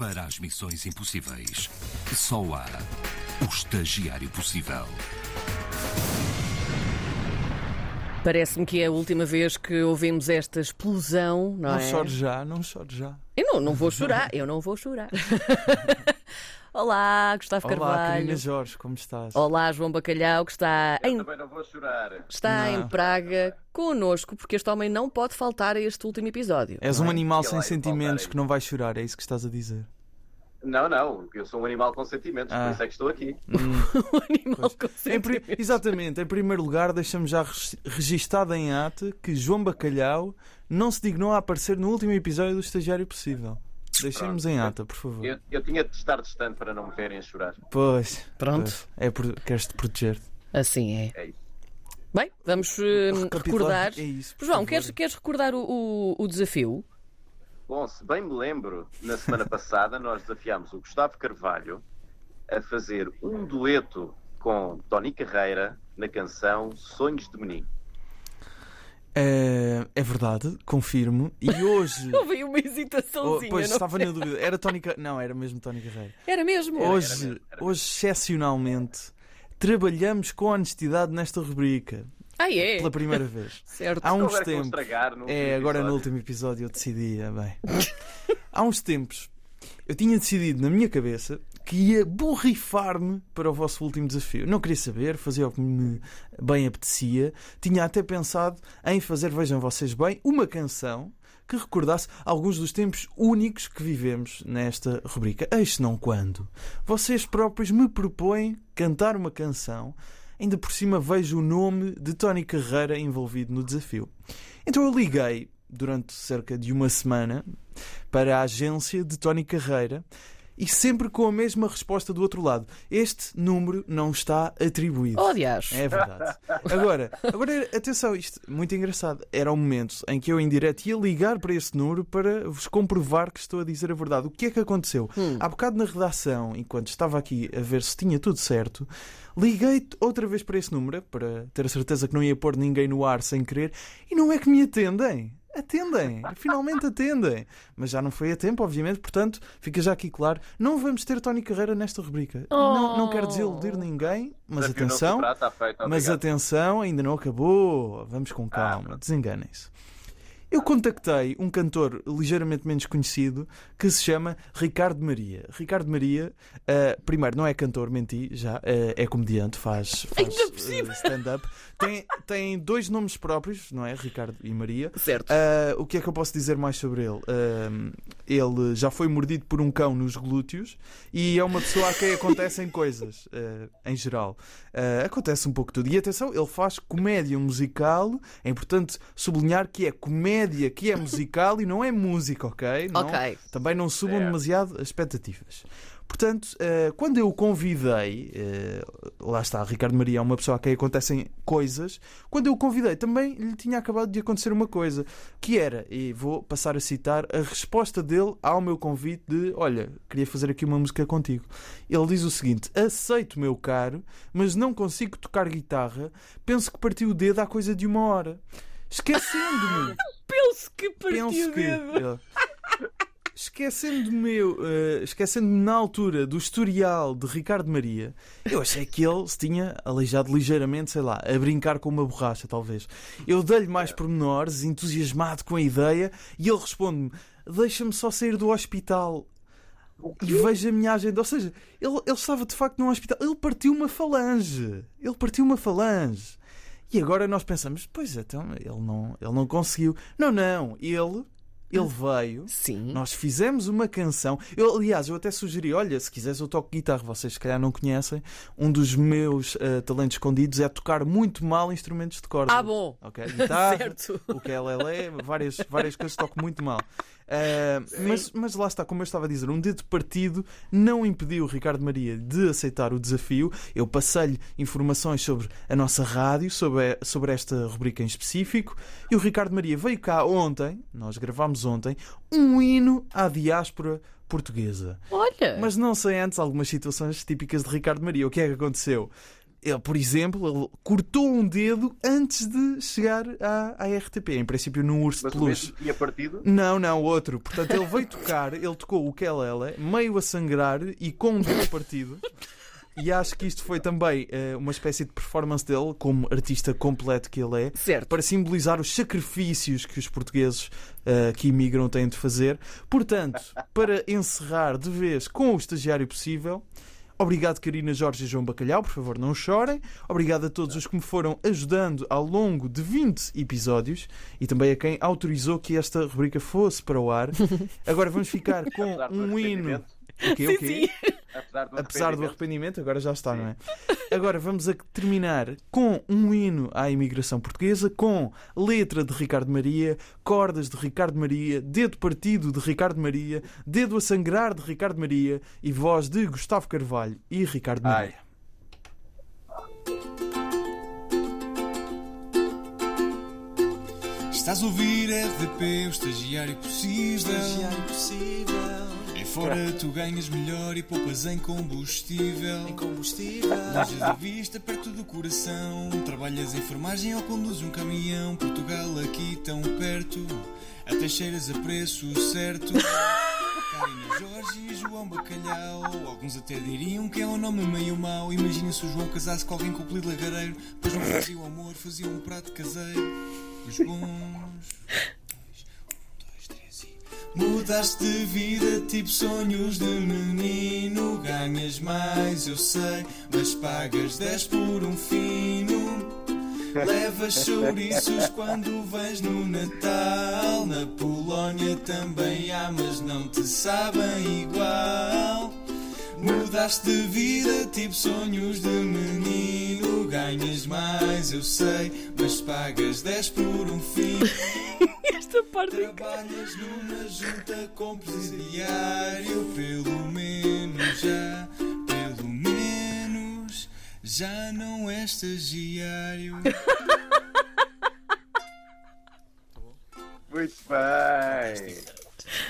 Para as missões impossíveis, só há o estagiário possível. Parece-me que é a última vez que ouvimos esta explosão, não, Não é? chores já, não chores já. Eu não, não vou chorar, eu não vou chorar. Olá, Gustavo Olá, Carvalho. Karina Jorge, como estás? Olá, João Bacalhau, que está, em, Também não vou chorar. está Não. em Praga connosco, porque este homem não pode faltar a este último episódio. És um é? animal sem sentimentos que não vai chorar, é isso que estás a dizer. Não, não, eu sou um animal com sentimentos, Ah. por isso é que estou aqui. um animal com Em pri- sentimentos. Exatamente, em primeiro lugar, deixamos já registado em ate que João Bacalhau não se dignou a aparecer no último episódio do Estagiário Possível. Deixemos em ata, por favor. Eu, eu tinha de estar distante para não me verem a chorar. Pois. Pronto. pois. É por... Queres-te proteger. Assim é. É isso. Bem, vamos Recapitular- recordar. É isso, por João, queres, queres recordar o, o- o desafio? Bom, se bem me lembro, na semana passada nós desafiámos o Gustavo Carvalho a fazer um dueto com Tony Carreira na canção Sonhos de Menino. É, é verdade, confirmo. E hoje. Houve uma Oh, hesitaçãozinha. pois não? estava na dúvida. Era Tony Car- Não, era mesmo Tony Carreira. Era mesmo. Hoje, mesmo, era hoje, excepcionalmente, trabalhamos com honestidade nesta rubrica. Ah, é? Pela primeira vez. Certo. Há uns que tempos. estragar no É, agora no episódio. último episódio eu decidi, é bem. Há uns tempos eu tinha decidido na minha cabeça que ia borrifar-me para o vosso último desafio. Não queria saber, fazia o que me bem apetecia. Tinha até pensado em fazer, vejam vocês bem, uma canção que recordasse alguns dos tempos únicos que vivemos nesta rubrica. Eis não quando. Vocês próprios me propõem cantar uma canção ainda por cima vejo o nome de Tony Carreira envolvido no desafio. Então eu liguei durante cerca de uma semana para a agência de Tony Carreira e sempre com a mesma resposta do outro lado. Este número não está atribuído. Oh, aliás. É verdade. Agora, agora, atenção, isto muito engraçado. Era o momento em que eu, em direto, ia ligar para este número para vos comprovar que estou a dizer a verdade. O que é que aconteceu? Hum. Há bocado na redação, enquanto estava aqui a ver se tinha tudo certo, liguei outra vez para esse número para ter a certeza que não ia pôr ninguém no ar sem querer e não é que me atendem. Atendem, finalmente atendem. Mas já não foi a tempo, obviamente, portanto, fica já aqui claro: não vamos ter Tony Carreira nesta rubrica. Não, não quero desiludir ninguém, mas Desafio atenção. está feito, Mas atenção, ainda não acabou. Vamos com calma, pronto. desenganem-se. Eu contactei um cantor ligeiramente menos conhecido que se chama Ricardo Maria. Ricardo Maria, eh, primeiro, não é cantor, menti, já, eh, é comediante, faz, faz eh, stand-up. Tem, tem dois nomes próprios, não é? Ricardo e Maria. Certo. O que é que eu posso dizer mais sobre ele? Ele já foi mordido por um cão nos glúteos e é uma pessoa a quem acontecem coisas, em geral. Acontece um pouco tudo. E atenção, ele faz comédia musical. É importante sublinhar que é comédia que é musical e não é música, ok? Não- Ok. Também não subam demasiado as expectativas. Portanto, eh, quando eu o convidei, eh, lá está, Ricardo Maria é uma pessoa a quem acontecem coisas. Quando eu o convidei, também lhe tinha acabado de acontecer uma coisa, que era, e vou passar a citar, a resposta dele ao meu convite de: Olha, queria fazer aqui uma música contigo. Ele diz o seguinte: Aceito, meu caro, mas não consigo tocar guitarra. Penso que parti o dedo há coisa de uma hora. Esquecendo-me. Penso que partiu Penso que. ele- Esquecendo-me eh, esquecendo-me na altura do historial de Ricardo Maria, eu achei que ele se tinha aleijado ligeiramente, sei lá, a brincar com uma borracha, talvez. Eu dei-lhe mais pormenores, entusiasmado com a ideia, e ele responde-me: Deixa-me só sair do hospital e veja a minha agenda. Ou seja, ele, ele estava de facto num hospital, ele partiu uma falange. Ele partiu uma falange. E agora nós pensamos: Pois então, ele não, ele não conseguiu. Não, não, ele. Ele veio, Sim. nós fizemos uma canção. Eu, aliás, eu até sugeri: olha, se quiseres, eu toco guitarra. Vocês, se calhar, não conhecem. Um dos meus eh, talentos escondidos é tocar muito mal instrumentos de corda. Ah, bom. Ok? Guitarra, Certo. o que é, várias, várias coisas toco muito mal. Eh, mas, mas lá está, como eu estava a dizer, um dedo partido não impediu o Ricardo Maria de aceitar o desafio. Eu passei-lhe informações sobre a nossa rádio, sobre, sobre esta rubrica em específico, e o Ricardo Maria veio cá ontem, nós gravámos ontem, um hino à diáspora portuguesa. Olha. Mas não sei antes algumas situações típicas de Ricardo Maria. O que é que aconteceu? Ele, por exemplo, ele cortou um dedo antes de chegar à, à RTP. Em princípio, num urso Mas de peluche. mesmo tinha partido? Não, não, outro. Portanto, ele veio tocar, ele tocou o Kelele, meio a sangrar e com um dedo partido. E acho que isto foi também eh, uma espécie de performance dele, como artista completo que ele é, Certo. para simbolizar os sacrifícios que os portugueses eh, que imigram têm de fazer. Portanto, para encerrar de vez com o estagiário possível. Obrigado, Karina Jorge e João Bacalhau, por favor, não chorem. Obrigado a todos os que me foram ajudando ao longo de 20 episódios e também a quem autorizou que esta rubrica fosse para o ar. Agora vamos ficar com um hino. arrependimento. O quê, o quê? Apesar do Apesar do arrependimento. agora já está, não é? Agora vamos a terminar com um hino à imigração portuguesa, com letra de Ricardo Maria, cordas de Ricardo Maria, dedo partido de Ricardo Maria, dedo a sangrar de Ricardo Maria e voz de Gustavo Carvalho e Ricardo Ai. Maria. Estás a ouvir RDP, o estagiário possível. Em fora tu ganhas melhor e poupas em combustível. Longe da vista, perto do coração. Trabalhas em enfermagem ou conduzes um caminhão. Portugal aqui tão perto, até cheiras a preço certo. Karina Jorge e João Bacalhau. Alguns até diriam que é um nome meio mau. Imagina se o João casasse com alguém com o apelido lagareiro. Pois não fazia o amor, fazia um prato caseiro. Os bons. Mudaste de vida, tipo sonhos de menino. Ganhas mais, eu sei, mas pagas 10 por um fino. Levas chouriços quando vens no Natal. Na Polónia também há, mas não te sabem igual. Mudaste de vida, tipo sonhos de menino. Ganhas mais, eu sei, mas pagas 10 por um fino. Esta parte. Trabalhas numa junta com presidiário, pelo menos já, pelo menos já não é estagiário. Muito bem.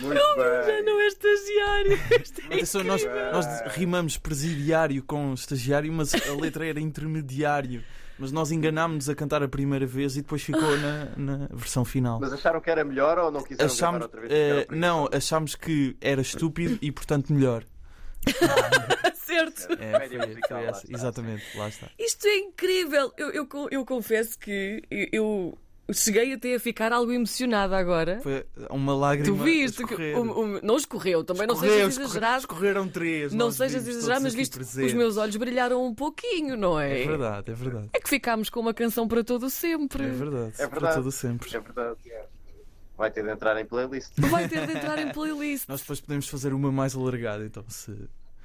Muito Já bem. não é estagiário. É nós, nós rimamos presidiário com estagiário, mas a letra era intermediário. Mas nós enganámos-nos a cantar a primeira vez e depois ficou na, na versão final. Mas acharam que era melhor ou não quiseram Achámos, outra vez? era não, achámos que era estúpido e portanto melhor. certo. É, foi- foi está. Exatamente, lá está. Isto é incrível. Eu, eu, eu confesso que eu eu cheguei até a ficar algo emocionada agora. Foi uma lágrima. Tu viste a que escorrer. o- o- não escorreu, também não Escorreu, sejas escorre- exagerado. Escorreram três. Não sejas exagerado, mas viste, os meus olhos brilharam um pouquinho, não é? É verdade, é verdade. É que ficámos com uma canção para todo sempre. É verdade. É Para verdade. todo sempre. É verdade. Vai ter de entrar em playlist. Vai ter de entrar em playlist. Nós depois podemos fazer uma mais alargada, então, se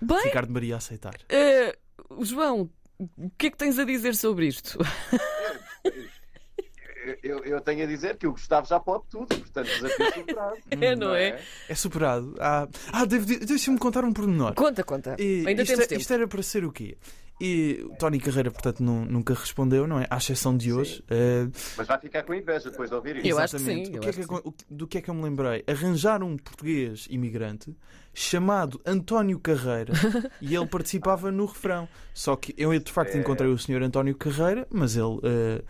Bem, Ricardo Maria aceitar. eh, João, o que é que tens a dizer sobre isto? Eu, eu tenho a dizer que o Gustavo já pode tudo, portanto, desafio superado. É, não é? É superado. Ah, ah deixa-me contar um pormenor. Conta, conta. E Ainda isto, temos é- tempo. isto era para ser o quê? E o Tony Carreira, portanto, nu- nunca respondeu, não é? À exceção de hoje. Eh, Mas vai ficar com inveja depois de ouvir isso. Eu acho que exatamente. sim, que é que que que- do que é que eu me lembrei? Arranjar um português imigrante chamado António Carreira e ele participava no refrão. Só que eu, de facto, É. encontrei o senhor António Carreira, mas ele. per-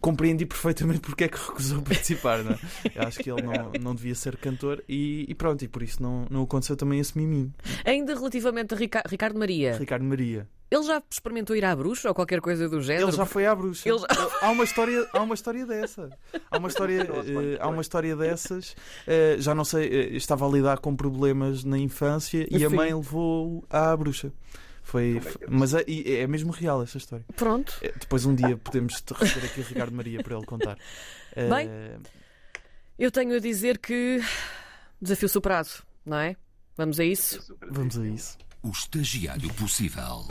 compreendi perfeitamente porque é que recusou participar, não é? Eu acho que ele não, não devia ser cantor e, e pronto, e por isso não, não aconteceu também esse miminho. Ainda relativamente a Rica- Ricardo Maria, Ricardo Maria. ele já experimentou ir à bruxa ou qualquer coisa do género? Ele já foi à bruxa. Ele já- Há uma história, há uma história dessa. Há uma história, eh, há uma história dessas. eh, já não sei, eh, estava a lidar com problemas na infância e a Sim. mãe levou à bruxa. Foi, é que é mas é, é mesmo real essa história. Pronto. Eh, Depois um dia podemos te receber aqui Ricardo Maria para ele contar. Bem. Eu tenho a dizer que desafio superado, não é? Vamos a isso? vamos a isso. O estagiário possível.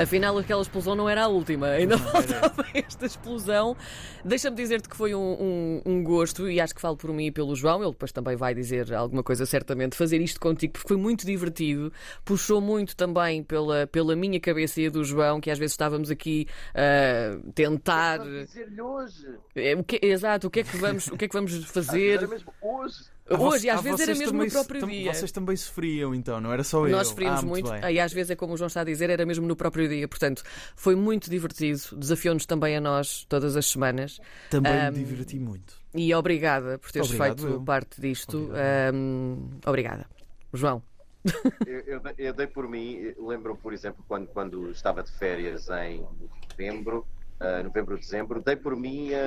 Afinal, aquela explosão não era a última, ainda faltava esta explosão. Deixa-me dizer-te que foi um, um- um gosto, e acho que falo por mim e pelo João, ele depois também vai dizer alguma coisa certamente, fazer isto contigo, porque foi muito divertido, puxou muito também pela, pela minha cabeça e a do João, que às vezes estávamos aqui a tentar. Vamos dizer-lhe hoje. É, o que- exato, o que é que vamos, o que é que vamos fazer? Era mesmo hoje. Hoje, e às ah, vezes era mesmo no próprio tam- dia. Vocês também sofriam então, não era só eu. Nós sofríamos Ah, muito, bem. e às vezes é como o João está a dizer, era mesmo no próprio dia. Portanto, foi muito divertido, desafiou-nos também a nós todas as semanas. Também Ahm, me diverti muito. E obrigada por teres Obrigado, feito eu. parte disto. Obrigado. Ahm, obrigada. João. Eu, eu dei- eu dei por mim, lembro, por exemplo, quando, quando estava de férias em novembro, novembro, dezembro, dei por mim a,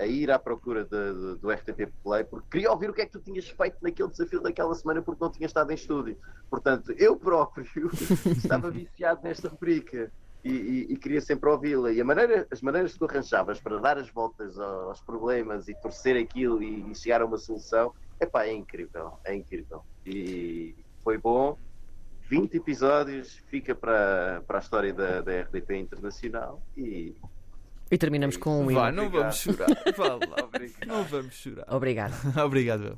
a- a ir à procura de- de- do RTP Play, porque queria ouvir o que é que tu tinhas feito naquele desafio daquela semana, porque não tinha estado em estúdio. Portanto, eu próprio estava viciado nesta rubrica. E, e- e queria sempre ouvi-la. E maneira, as maneiras que tu arranjavas para dar as voltas aos problemas e torcer aquilo e, e chegar a uma solução, epá, é incrível, é incrível. E foi bom. 20 episódios, fica para, para a história da, da RDP Internacional e E terminamos com um Vá, não vamos chorar. Vá lá. Obrigado. Não vamos chorar. Obrigado. eu.